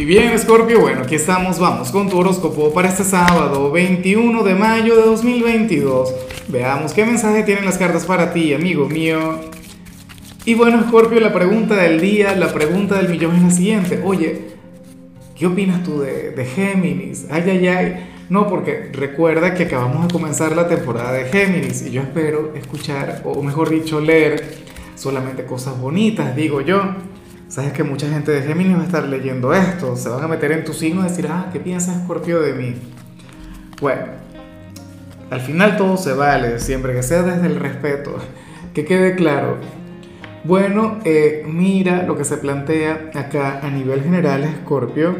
Y bien, Scorpio, bueno, aquí estamos, vamos con tu horóscopo para este sábado, 21 de mayo de 2022. Veamos qué mensaje tienen las cartas para ti, amigo mío. Y bueno, Scorpio, la pregunta del día, la pregunta del millón es la siguiente. Oye, ¿qué opinas tú de, de Géminis? Ay, ay, ay. No, porque recuerda que acabamos de comenzar la temporada de Géminis y yo espero escuchar, o mejor dicho, leer solamente cosas bonitas, digo yo. Sabes que mucha gente de Géminis va a estar leyendo esto, se van a meter en tu signo y decir, ah, ¿qué piensas, Scorpio, de mí? Bueno, al final todo se vale, siempre que sea desde el respeto, que quede claro. Bueno, eh, mira lo que se plantea acá a nivel general, Scorpio.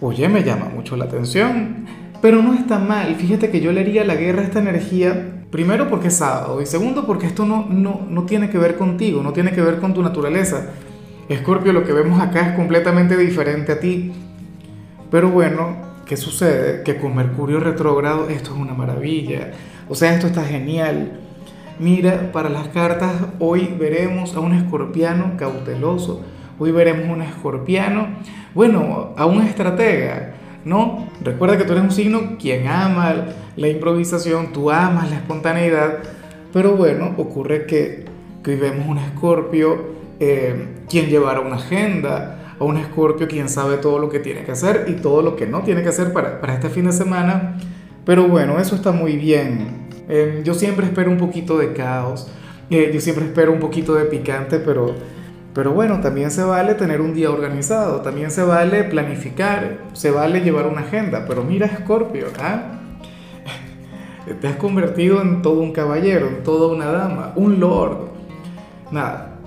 Oye, me llama mucho la atención, pero no está mal. Fíjate que yo le haría la guerra a esta energía, primero porque es sábado, y segundo porque esto no, no, no tiene que ver contigo, no tiene que ver con tu naturaleza Escorpio, lo que vemos acá es completamente diferente a ti. Pero bueno, ¿qué sucede? Que con Mercurio retrógrado esto es una maravilla. O sea, esto está genial. Mira, para las cartas hoy veremos a un escorpiano cauteloso. Hoy veremos a un escorpiano, bueno, a un estratega, ¿no? Recuerda que tú eres un signo quien ama la improvisación, tú amas la espontaneidad, pero bueno, ocurre que, hoy vemos un escorpio eh, quien llevará una agenda, a un escorpio quien sabe todo lo que tiene que hacer y todo lo que no tiene que hacer para, para este fin de semana. Pero bueno, eso está muy bien. Eh, yo siempre espero un poquito de caos, eh, yo siempre espero un poquito de picante, pero, pero bueno, también se vale tener un día organizado, también se vale planificar, se vale llevar una agenda. Pero mira, Escorpio, ¿ah? te has convertido en todo un caballero, en toda una dama, un lord. Nada,